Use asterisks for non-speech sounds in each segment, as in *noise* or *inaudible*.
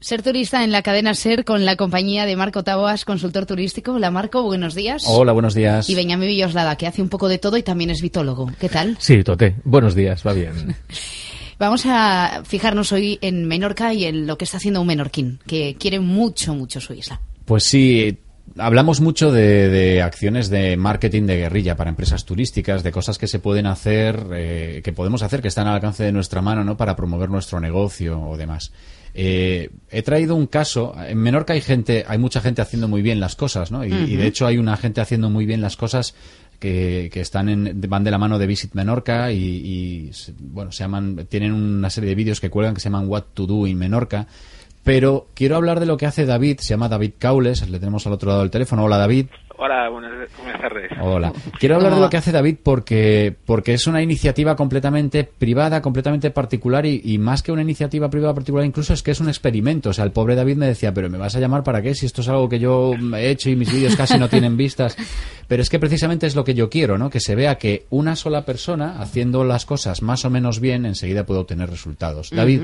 Ser turista en la cadena Ser con la compañía de Marco Taboas, consultor turístico. Hola Marco, buenos días. Hola, buenos días. Y Benjamín Villoslada, que hace un poco de todo y también es vitólogo. ¿Qué tal? Sí, Tote. Buenos días, va bien. *laughs* Vamos a fijarnos hoy en Menorca y en lo que está haciendo un menorquín, que quiere mucho, mucho su isla. Pues sí, hablamos mucho de, acciones de marketing de guerrilla para empresas turísticas, de cosas que se pueden hacer, eh, que podemos hacer, que están al alcance de nuestra mano, ¿no? Para promover nuestro negocio o demás. Eh, he traído un caso. En Menorca hay gente, hay mucha gente haciendo muy bien las cosas, ¿no? Y, de hecho hay una gente haciendo muy bien las cosas que, están en, van de la mano de Visit Menorca y, bueno, se llaman, tienen una serie de vídeos que cuelgan que se llaman What to Do in Menorca. Pero quiero hablar de lo que hace David, se llama David Caules, le tenemos al otro lado del teléfono. Hola David. Hola, buenas, tardes. Hola. Quiero hablar de lo que hace David porque, porque es una iniciativa completamente privada, completamente particular y, más que una iniciativa privada particular, incluso es que es un experimento. O sea, el pobre David me decía, pero ¿me vas a llamar para qué? Si esto es algo que yo he hecho y mis vídeos casi no tienen vistas. Pero es que precisamente es lo que yo quiero, ¿no? Que se vea que una sola persona haciendo las cosas más o menos bien enseguida puede obtener resultados. David.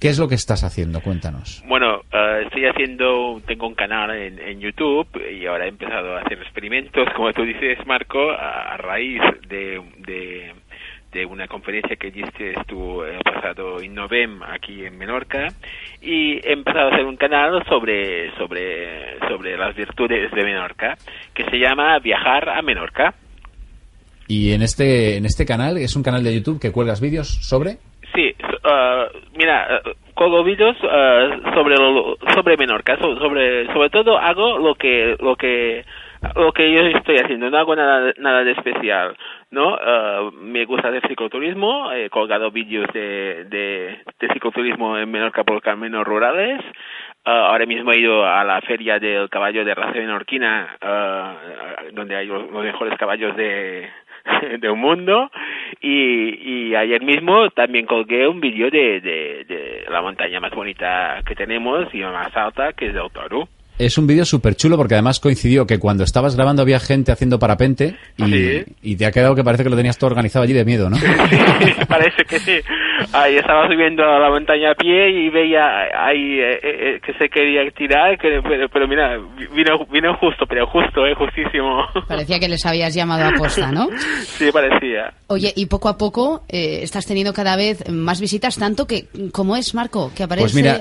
¿Qué es lo que estás haciendo? Cuéntanos. Bueno, eh, estoy haciendo, tengo un canal en, YouTube y ahora he empezado a hacer experimentos, *laughs* como tú dices, Marco, a, raíz de, de, una conferencia que hiciste tú el pasado en Novem aquí en Menorca y he empezado a hacer un canal sobre, sobre, sobre las virtudes de Menorca que se llama Viajar a Menorca. Y en este, en este canal, es un canal de YouTube que cuelgas vídeos sobre... Uh, mira, uh, vídeos uh, sobre sobre Menorca, sobre sobre todo hago lo que lo que lo que yo estoy haciendo, no hago nada nada de especial, ¿no? Me gusta hacer cicloturismo, he colgado vídeos de, de, cicloturismo en Menorca por caminos rurales. Ahora mismo he ido a la feria del caballo de raza menorquina, uh, donde hay los mejores caballos de, *laughs* de un mundo y, y ayer mismo también colgué un vídeo de, de, de, la montaña más bonita que tenemos y más alta que es el Toro es un vídeo súper chulo porque además coincidió que cuando estabas grabando había gente haciendo parapente y, te ha quedado que parece que lo tenías todo organizado allí de miedo, ¿no? *laughs* Sí, parece que sí. Ahí estaba subiendo a la montaña a pie y veía ahí eh, eh, eh, que se quería tirar, pero, mira, vino, vino justo, pero justo, eh, justísimo. Parecía que les habías llamado a posta, ¿no? *laughs* Sí, parecía. Oye, y poco a poco estás teniendo cada vez más visitas, tanto que, ¿cómo es, Marco? Que aparece... Pues mira,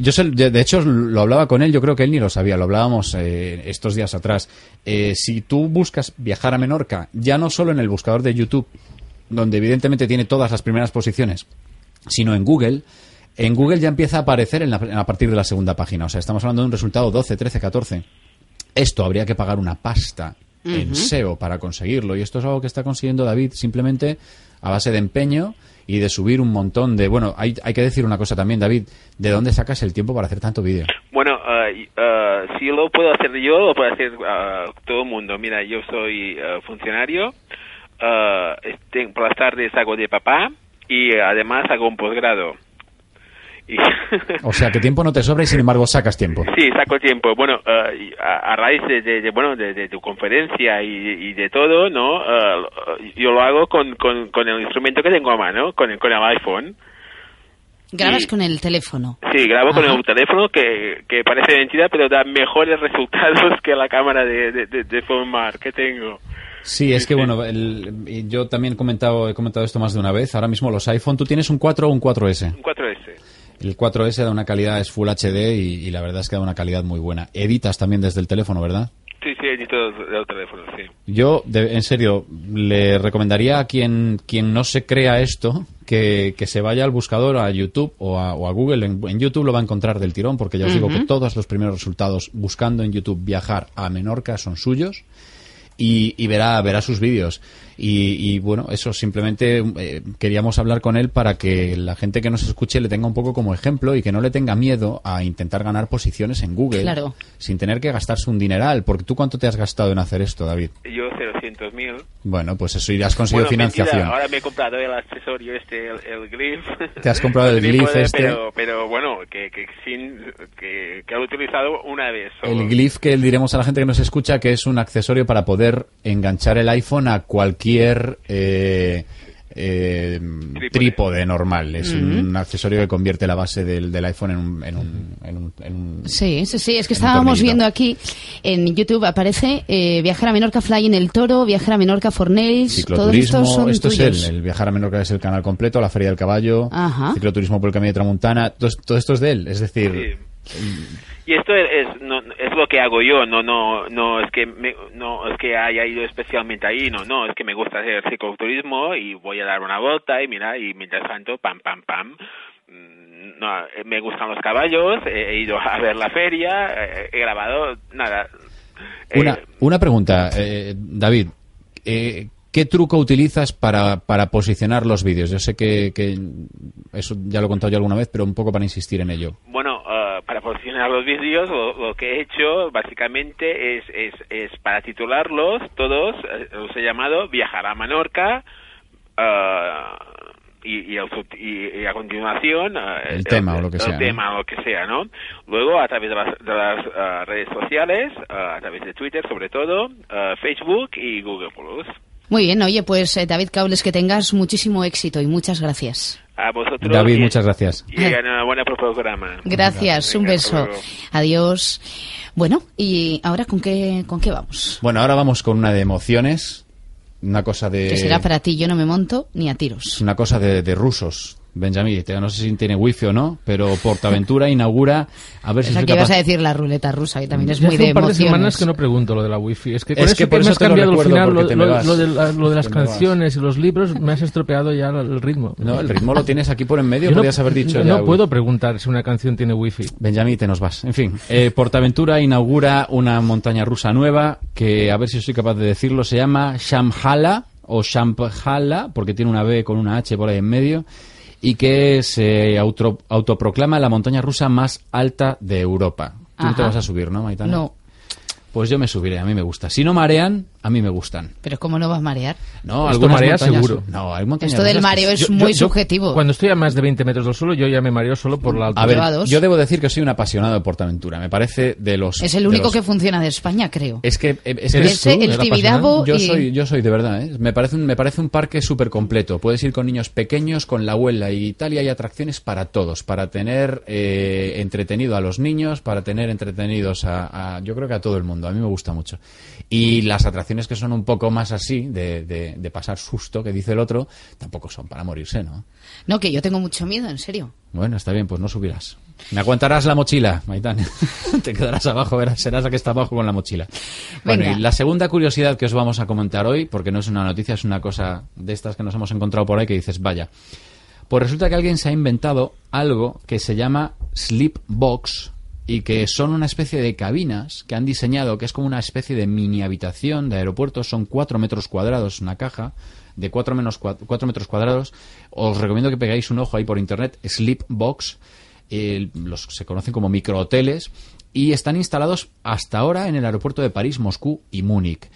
yo sé, de hecho lo hablaba con él, yo creo que él ni lo sabía, lo hablábamos eh, estos días atrás. Eh, si tú buscas viajar a Menorca, ya no solo en el buscador de YouTube, donde evidentemente tiene todas las primeras posiciones, sino en Google, en Google ya empieza a aparecer en a partir de la segunda página. O sea, estamos hablando de un resultado 12, 13, 14. Esto habría que pagar una pasta en SEO para conseguirlo. Y esto es algo que está consiguiendo David simplemente a base de empeño y de subir un montón de... Bueno, hay, hay que decir una cosa también, David, ¿de dónde sacas el tiempo para hacer tanto vídeo? Bueno, uh, si lo puedo hacer yo, lo puede hacer uh, todo el mundo. Mira, yo soy uh, este, por las tardes hago de papá y además hago un posgrado. *laughs* o sea, que tiempo no te sobra y sin embargo sacas tiempo. Sí, saco tiempo. Bueno, eh, a, raíz de, bueno de, tu conferencia y, de todo, ¿no? Eh, yo lo hago con, con, el instrumento que tengo a mano, con el, con el iPhone. ¿Grabas con el teléfono? Sí, grabo con el teléfono que, que parece mentira, pero da mejores *laughs* resultados que la cámara de, de, de, que tengo. Sí, es que bueno, yo también he comentado, he comentado esto más de una vez. Ahora mismo los iPhone, ¿tú tienes un 4 o un 4S? Un 4S. El 4S da una calidad, es Full HD y, la verdad es que da una calidad muy buena. Editas también desde el teléfono, ¿verdad? Sí, sí, edito desde el teléfono, sí. Yo, en serio, le recomendaría a quien, quien no se crea esto que, se vaya al buscador, a YouTube o a, Google. En, YouTube lo va a encontrar del tirón porque ya os digo que todos los primeros resultados buscando en YouTube viajar a Menorca son suyos. Y, y verá, verá sus vídeos. Y, y, bueno, eso simplemente eh, queríamos hablar con él para que la gente que nos escuche le tenga un poco como ejemplo y que no le tenga miedo a intentar ganar posiciones en Google Claro. sin tener que gastarse un dineral. Porque tú cuánto te has gastado en hacer esto, David? Yo 0.000. Bueno, pues eso y has conseguido Bueno, mentira, financiación. ahora me he comprado el accesorio este, el, el Glyph. *laughs* Te has comprado *laughs* el Glyph este. Pero, pero bueno, que, que, sin, que, que he utilizado una vez solo. El Glyph que diremos a la gente que nos escucha que es un accesorio para poder enganchar el iPhone a cualquier eh, eh, trípode. normal. Es un accesorio que convierte la base del, del iPhone en un, en un, en un- en un- Sí, sí, sí. Es que estábamos viendo aquí en YouTube aparece eh, Viajar a Menorca Fly en el Toro, Viajar a Menorca Fornails. Todos estos son esto tuyos. es él, el Viajar a Menorca es el canal completo, la Feria del Caballo, Ajá. Cicloturismo por el Camino de Tramuntana, todo, todo esto es de él, es decir, Y esto es, no, es lo que hago yo, no no no es que me- no es que haya ido especialmente ahí, no, no, es que me gusta hacer cicloturismo y voy a dar una vuelta y mira, y mientras tanto, pam, pam, pam, mm, no, eh, me gustan los caballos, he, ido a ver la feria, eh, he grabado, nada. eh, Una, una pregunta, eh, David. eh, ¿Qué truco utilizas para, para posicionar los vídeos? Yo sé que, que eso ya lo he contado yo alguna vez, pero un poco para insistir en ello. Bueno, para posicionar los vídeos, lo, lo que he hecho básicamente es, es, es para titularlos todos, eh, los he llamado Viajar a Menorca eh, y, y, el sub- y- y a continuación eh, El tema o lo que el sea, ¿no? tema o lo que sea, ¿no? Luego a través de las, de las, eh, redes sociales, a través de Twitter sobre todo, Facebook y Google Plus. Muy bien, oye, pues eh, David Cables, que tengas muchísimo éxito y muchas gracias. A vosotros. David, y- muchas gracias. Y enhorabuena por el programa. Gracias, un beso. Adiós. Bueno, y ahora con qué, con qué vamos? Bueno, ahora vamos con una de emociones, una cosa de... Que será para ti, yo no me monto ni a tiros. una cosa de, de rusos. Benjamín, no sé si tiene wifi o no, pero Portaventura *laughs* inaugura, a ver si soy capaz... ibas a decir la ruleta rusa, que también es Ya muy hace de un par de semanas que no pregunto lo de la wifi. Es que con Es eso que que, por me eso has te lo cambiado al recuerdo, final, lo, me lo- vas. lo de, la- lo de las me vas. canciones y los libros, me has estropeado ya el ritmo. No, el ritmo lo tienes aquí por en medio, Yo no- podrías haber dicho no, ya, puedo preguntar si una canción tiene wifi. Benjamín, te nos vas. En fin, eh, Portaventura inaugura una montaña rusa nueva que, a ver si soy capaz de decirlo, se llama Shamhala o Shamphala, porque tiene una B con una H por ahí en medio, y que se auto- autoproclama la montaña rusa más alta de Europa. Tú no te vas a subir, ¿no, Maitana? No, Pues yo me subiré, a mí me gusta. Si no marean, a mí me gustan. pero ¿cómo no vas a marear? No, algunas marea seguro. No, hay montañas Esto del mareo es Yo- muy yo- subjetivo. Cuando estoy a más de 20 metros del suelo, yo ya me mareo solo por la altura. A ver, yo debo decir que soy un apasionado de Portaventura. Me parece de los. Es el único los- que funciona de España, creo. Es que, eh, es que ¿Eres Ese, tú, el el Tibidabo yo y... soy, yo soy de verdad, ¿eh? Me parece un, me parece un parque súper completo. Puedes ir con niños pequeños, con la abuela y tal, y hay atracciones para todos, para tener eh, entretenido a los niños, para tener entretenidos a, a- yo creo que a todo el mundo. A mí me gusta mucho. Y las atracciones que son un poco más así, de, de, de pasar susto, que dice el otro, tampoco son para morirse, ¿no? No, que yo tengo mucho miedo, en serio. Bueno, está bien, pues no subirás. Me aguantarás la mochila, Maitán. *laughs* Te quedarás abajo, verás, serás la que está abajo con la mochila. Bueno, Venga. y la segunda curiosidad que os vamos a comentar hoy, porque no es una noticia, es una cosa de estas que nos hemos encontrado por ahí que dices, vaya. Pues resulta que alguien se ha inventado algo que se llama Sleep Box y que son una especie de cabinas que han diseñado, que es como una especie de mini habitación de aeropuerto, son cuatro metros cuadrados una caja de cuatro, menos cua- cuatro metros cuadrados. Os recomiendo que pegáis un ojo ahí por internet, Sleep Box, eh, los se conocen como microhoteles y están instalados hasta ahora en el aeropuerto de París, Moscú y Múnich.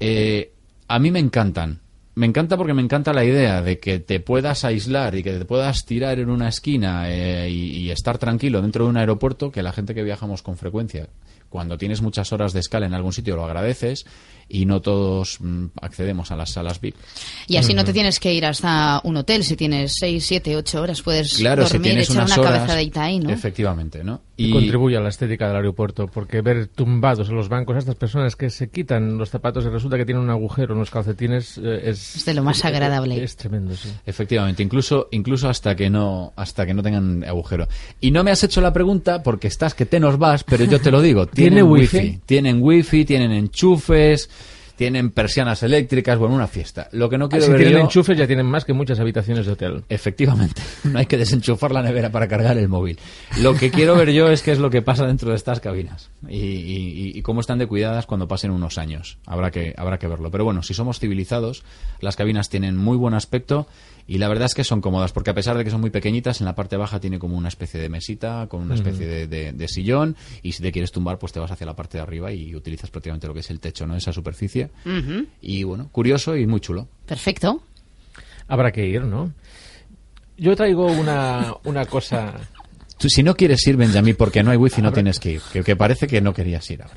Eh, a mí me encantan. Me encanta porque me encanta la idea de que te puedas aislar y que te puedas tirar en una esquina eh, y, y estar tranquilo dentro de un aeropuerto, que la gente que viajamos con frecuencia, cuando tienes muchas horas de escala en algún sitio lo agradeces y no todos mm, accedemos a las salas VIP. Y así no te tienes que ir hasta un hotel. Si tienes 6, 7, 8 horas, puedes Claro, si dormir, tienes echar unas una horas, cabezadita ahí, ¿no? efectivamente, ¿no? Y contribuye a la estética del aeropuerto, porque ver tumbados en los bancos a estas personas que se quitan los zapatos y resulta que tienen un agujero en los calcetines eh, es, Es de lo más agradable. Es, tremendo, sí. Efectivamente, incluso incluso hasta que no hasta que no tengan agujero. Y no me has hecho la pregunta porque estás que te nos vas, pero yo te lo digo, *laughs* ¿Tiene tienen wifi? wifi, tienen wifi, tienen enchufes, tienen persianas eléctricas, bueno, una fiesta. Lo que no quiero si ver tienen yo- enchufes ya tienen más que muchas habitaciones de hotel. Efectivamente, *laughs* no hay que desenchufar la nevera para cargar el móvil. Lo que quiero ver yo es qué es lo que pasa dentro de estas cabinas y, y- y cómo están de cuidadas cuando pasen unos años. Habrá que, habrá que verlo. Pero bueno, si somos civilizados, las cabinas tienen muy buen aspecto y la verdad es que son cómodas porque a pesar de que son muy pequeñitas, en la parte baja tiene como una especie de mesita con una especie de, de- de sillón y si te quieres tumbar, pues te vas hacia la parte de arriba y utilizas prácticamente lo que es el techo, ¿no? Esa superficie. Y bueno, curioso y muy chulo. Perfecto. Habrá que ir, ¿no? Yo traigo una, una cosa... Tú, si no quieres ir, Benjamín, porque no hay wifi, no tienes que ir. Que, que parece que no querías ir ahora.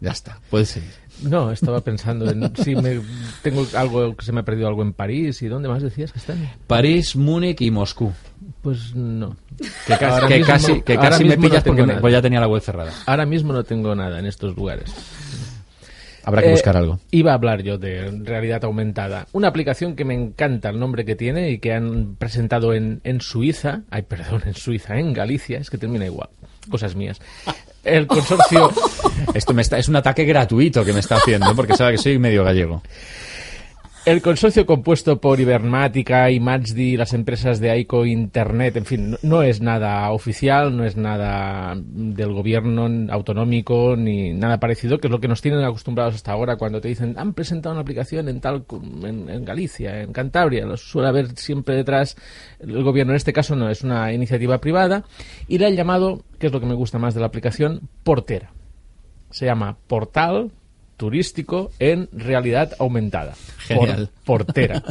Ya está, puedes seguir. No, estaba pensando en si me, tengo algo que se me ha perdido algo en París y dónde más decías que están. París, Múnich y Moscú. Pues no. Que casi, que mismo- casi, que ahora casi me no pillas porque me- pues ya tenía la web cerrada. Ahora mismo no tengo nada en estos lugares. Habrá que Eh, buscar algo. Iba a hablar yo de realidad aumentada. Una aplicación que me encanta el nombre que tiene y que han presentado en, en Suiza. Ay, perdón, en Suiza, en Galicia. Es que termina igual. Cosas mías. El consorcio. *laughs* Esto me está, es un ataque gratuito que me está haciendo porque sabe que soy medio gallego. El consorcio compuesto por Ibermática, Imatsdi, las empresas de AICO, Internet, en fin, no, es nada oficial, no es nada del gobierno autonómico ni nada parecido, que es lo que nos tienen acostumbrados hasta ahora cuando te dicen han presentado una aplicación en tal en, en Galicia, en Cantabria, lo suele haber siempre detrás el gobierno. En este caso no, es una iniciativa privada y le han llamado, que es lo que me gusta más de la aplicación, Portera. Se llama Portal turístico en realidad aumentada. Genial. Por- portera.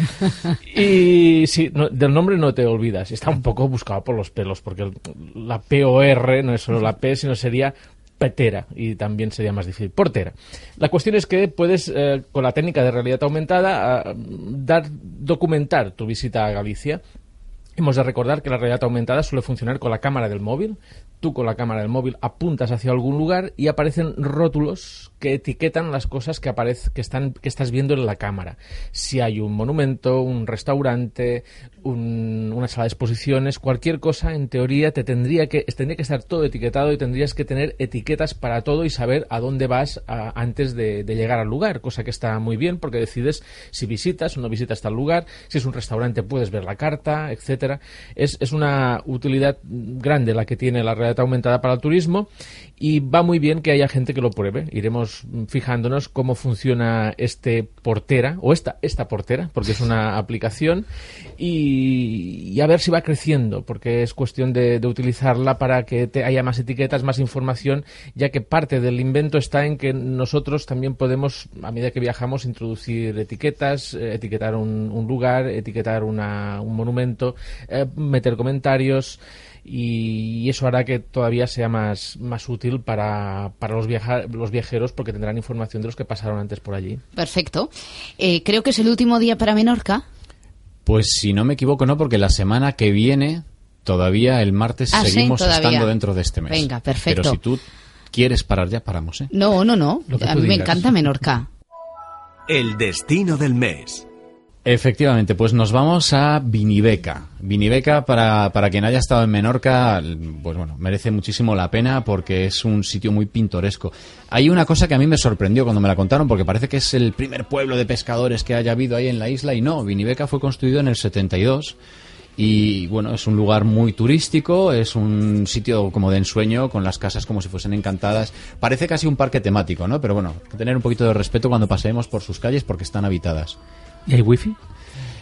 *laughs* y sí, no- del nombre no te olvidas. Está un poco buscado por los pelos, porque el- la POR no es solo la P, sino sería petera y también sería más difícil. Portera. La cuestión es que puedes, eh, con la técnica de realidad aumentada, ah, dar, documentar tu visita a Galicia Hemos de recordar que la realidad aumentada suele funcionar con la cámara del móvil. Tú con la cámara del móvil apuntas hacia algún lugar y aparecen rótulos que etiquetan las cosas que, que, están, que estás viendo en la cámara. Si hay un monumento, un restaurante, un- una sala de exposiciones, cualquier cosa, en teoría te tendría que, tendría que estar todo etiquetado y tendrías que tener etiquetas para todo y saber a dónde vas antes de, de llegar al lugar, cosa que está muy bien porque decides si visitas o no visitas tal lugar, si es un restaurante puedes ver la carta, etcétera. Es, es una utilidad grande la que tiene la realidad aumentada para el turismo y va muy bien que haya gente que lo pruebe. Iremos fijándonos cómo funciona este portera o esta esta portera porque es una *laughs* aplicación y, y a ver si va creciendo porque es cuestión de, de utilizarla para que te haya más etiquetas, más información, ya que parte del invento está en que nosotros también podemos, a medida que viajamos, introducir etiquetas, eh, etiquetar un, un lugar, etiquetar una- un monumento, eh, meter comentarios y eso hará que todavía sea más, más útil para, para los, viaja- los viajeros porque tendrán información de los que pasaron antes por allí. Perfecto. Eh, creo que es el último día para Menorca. Pues si no me equivoco, no, porque la semana que viene, todavía el martes, Ah, seguimos estando dentro de este mes. Venga, perfecto. Pero si tú quieres parar ya, paramos, ¿eh? No, no, no. A mí me encanta Menorca. El destino del mes. Efectivamente, pues nos vamos a Viniveca. Viniveca, para, para quien haya estado en Menorca, pues bueno, merece muchísimo la pena porque es un sitio muy pintoresco. Hay una cosa que a mí me sorprendió cuando me la contaron porque parece que es el primer pueblo de pescadores que haya habido ahí en la isla y no, Viniveca fue construido en el 72 y bueno, es un lugar muy turístico, es un sitio como de ensueño, con las casas como si fuesen encantadas. Parece casi un parque temático, ¿no? Pero bueno, hay que tener un poquito de respeto cuando paseemos por sus calles porque están habitadas. ¿Y hay wifi?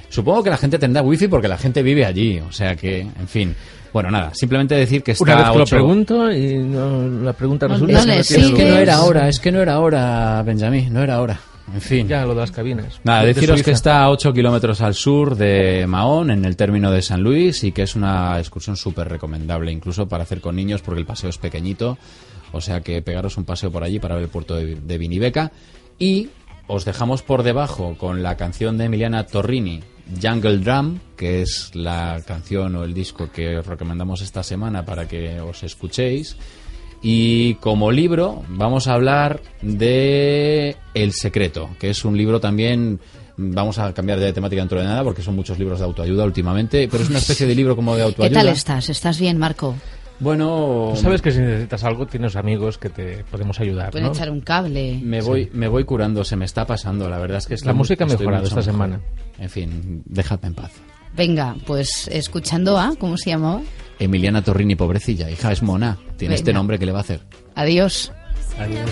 Supongo que la gente tendrá wifi porque la gente vive allí, o sea que, en fin. Bueno, nada, simplemente decir que está Una vez que lo pregunto y no- la pregunta No, resulta no que no Es tiene Sí, que que no lugar. era hora, es que no era hora, Benjamín, no era hora. En fin. Ya, lo de las cabinas. Nada, De deciros Suiza. que está a 8 kilómetros al sur de Mahón, en el término de San Luis, y que es una excursión súper recomendable, incluso para hacer con niños, porque el paseo es pequeñito. O sea que pegaros un paseo por allí para ver el puerto de, de Viniveca. Y os dejamos por debajo con la canción de Emiliana Torrini, Jungle Drum, que es la canción o el disco que os recomendamos esta semana para que os escuchéis. Y como libro vamos a hablar de El Secreto, que es un libro también, vamos a cambiar de temática dentro de nada porque son muchos libros de autoayuda últimamente, pero es una especie de libro como de ¿Qué autoayuda. tal estás? ¿Estás bien, Marco? Bueno, Tú sabes que si necesitas algo tienes amigos que te podemos ayudar, Pueden ¿no? echar un cable. me voy, me voy curando, se me está pasando, la verdad es que La música ha mejorado esta mejor. semana. En fin, dejadme en paz. Venga, pues escuchando a, ¿cómo se llamaba? Emiliana Torrini, pobrecilla, hija es mona, tiene este nombre que le va a hacer. Adiós. Adiós.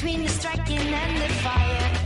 Between the striking and the fire.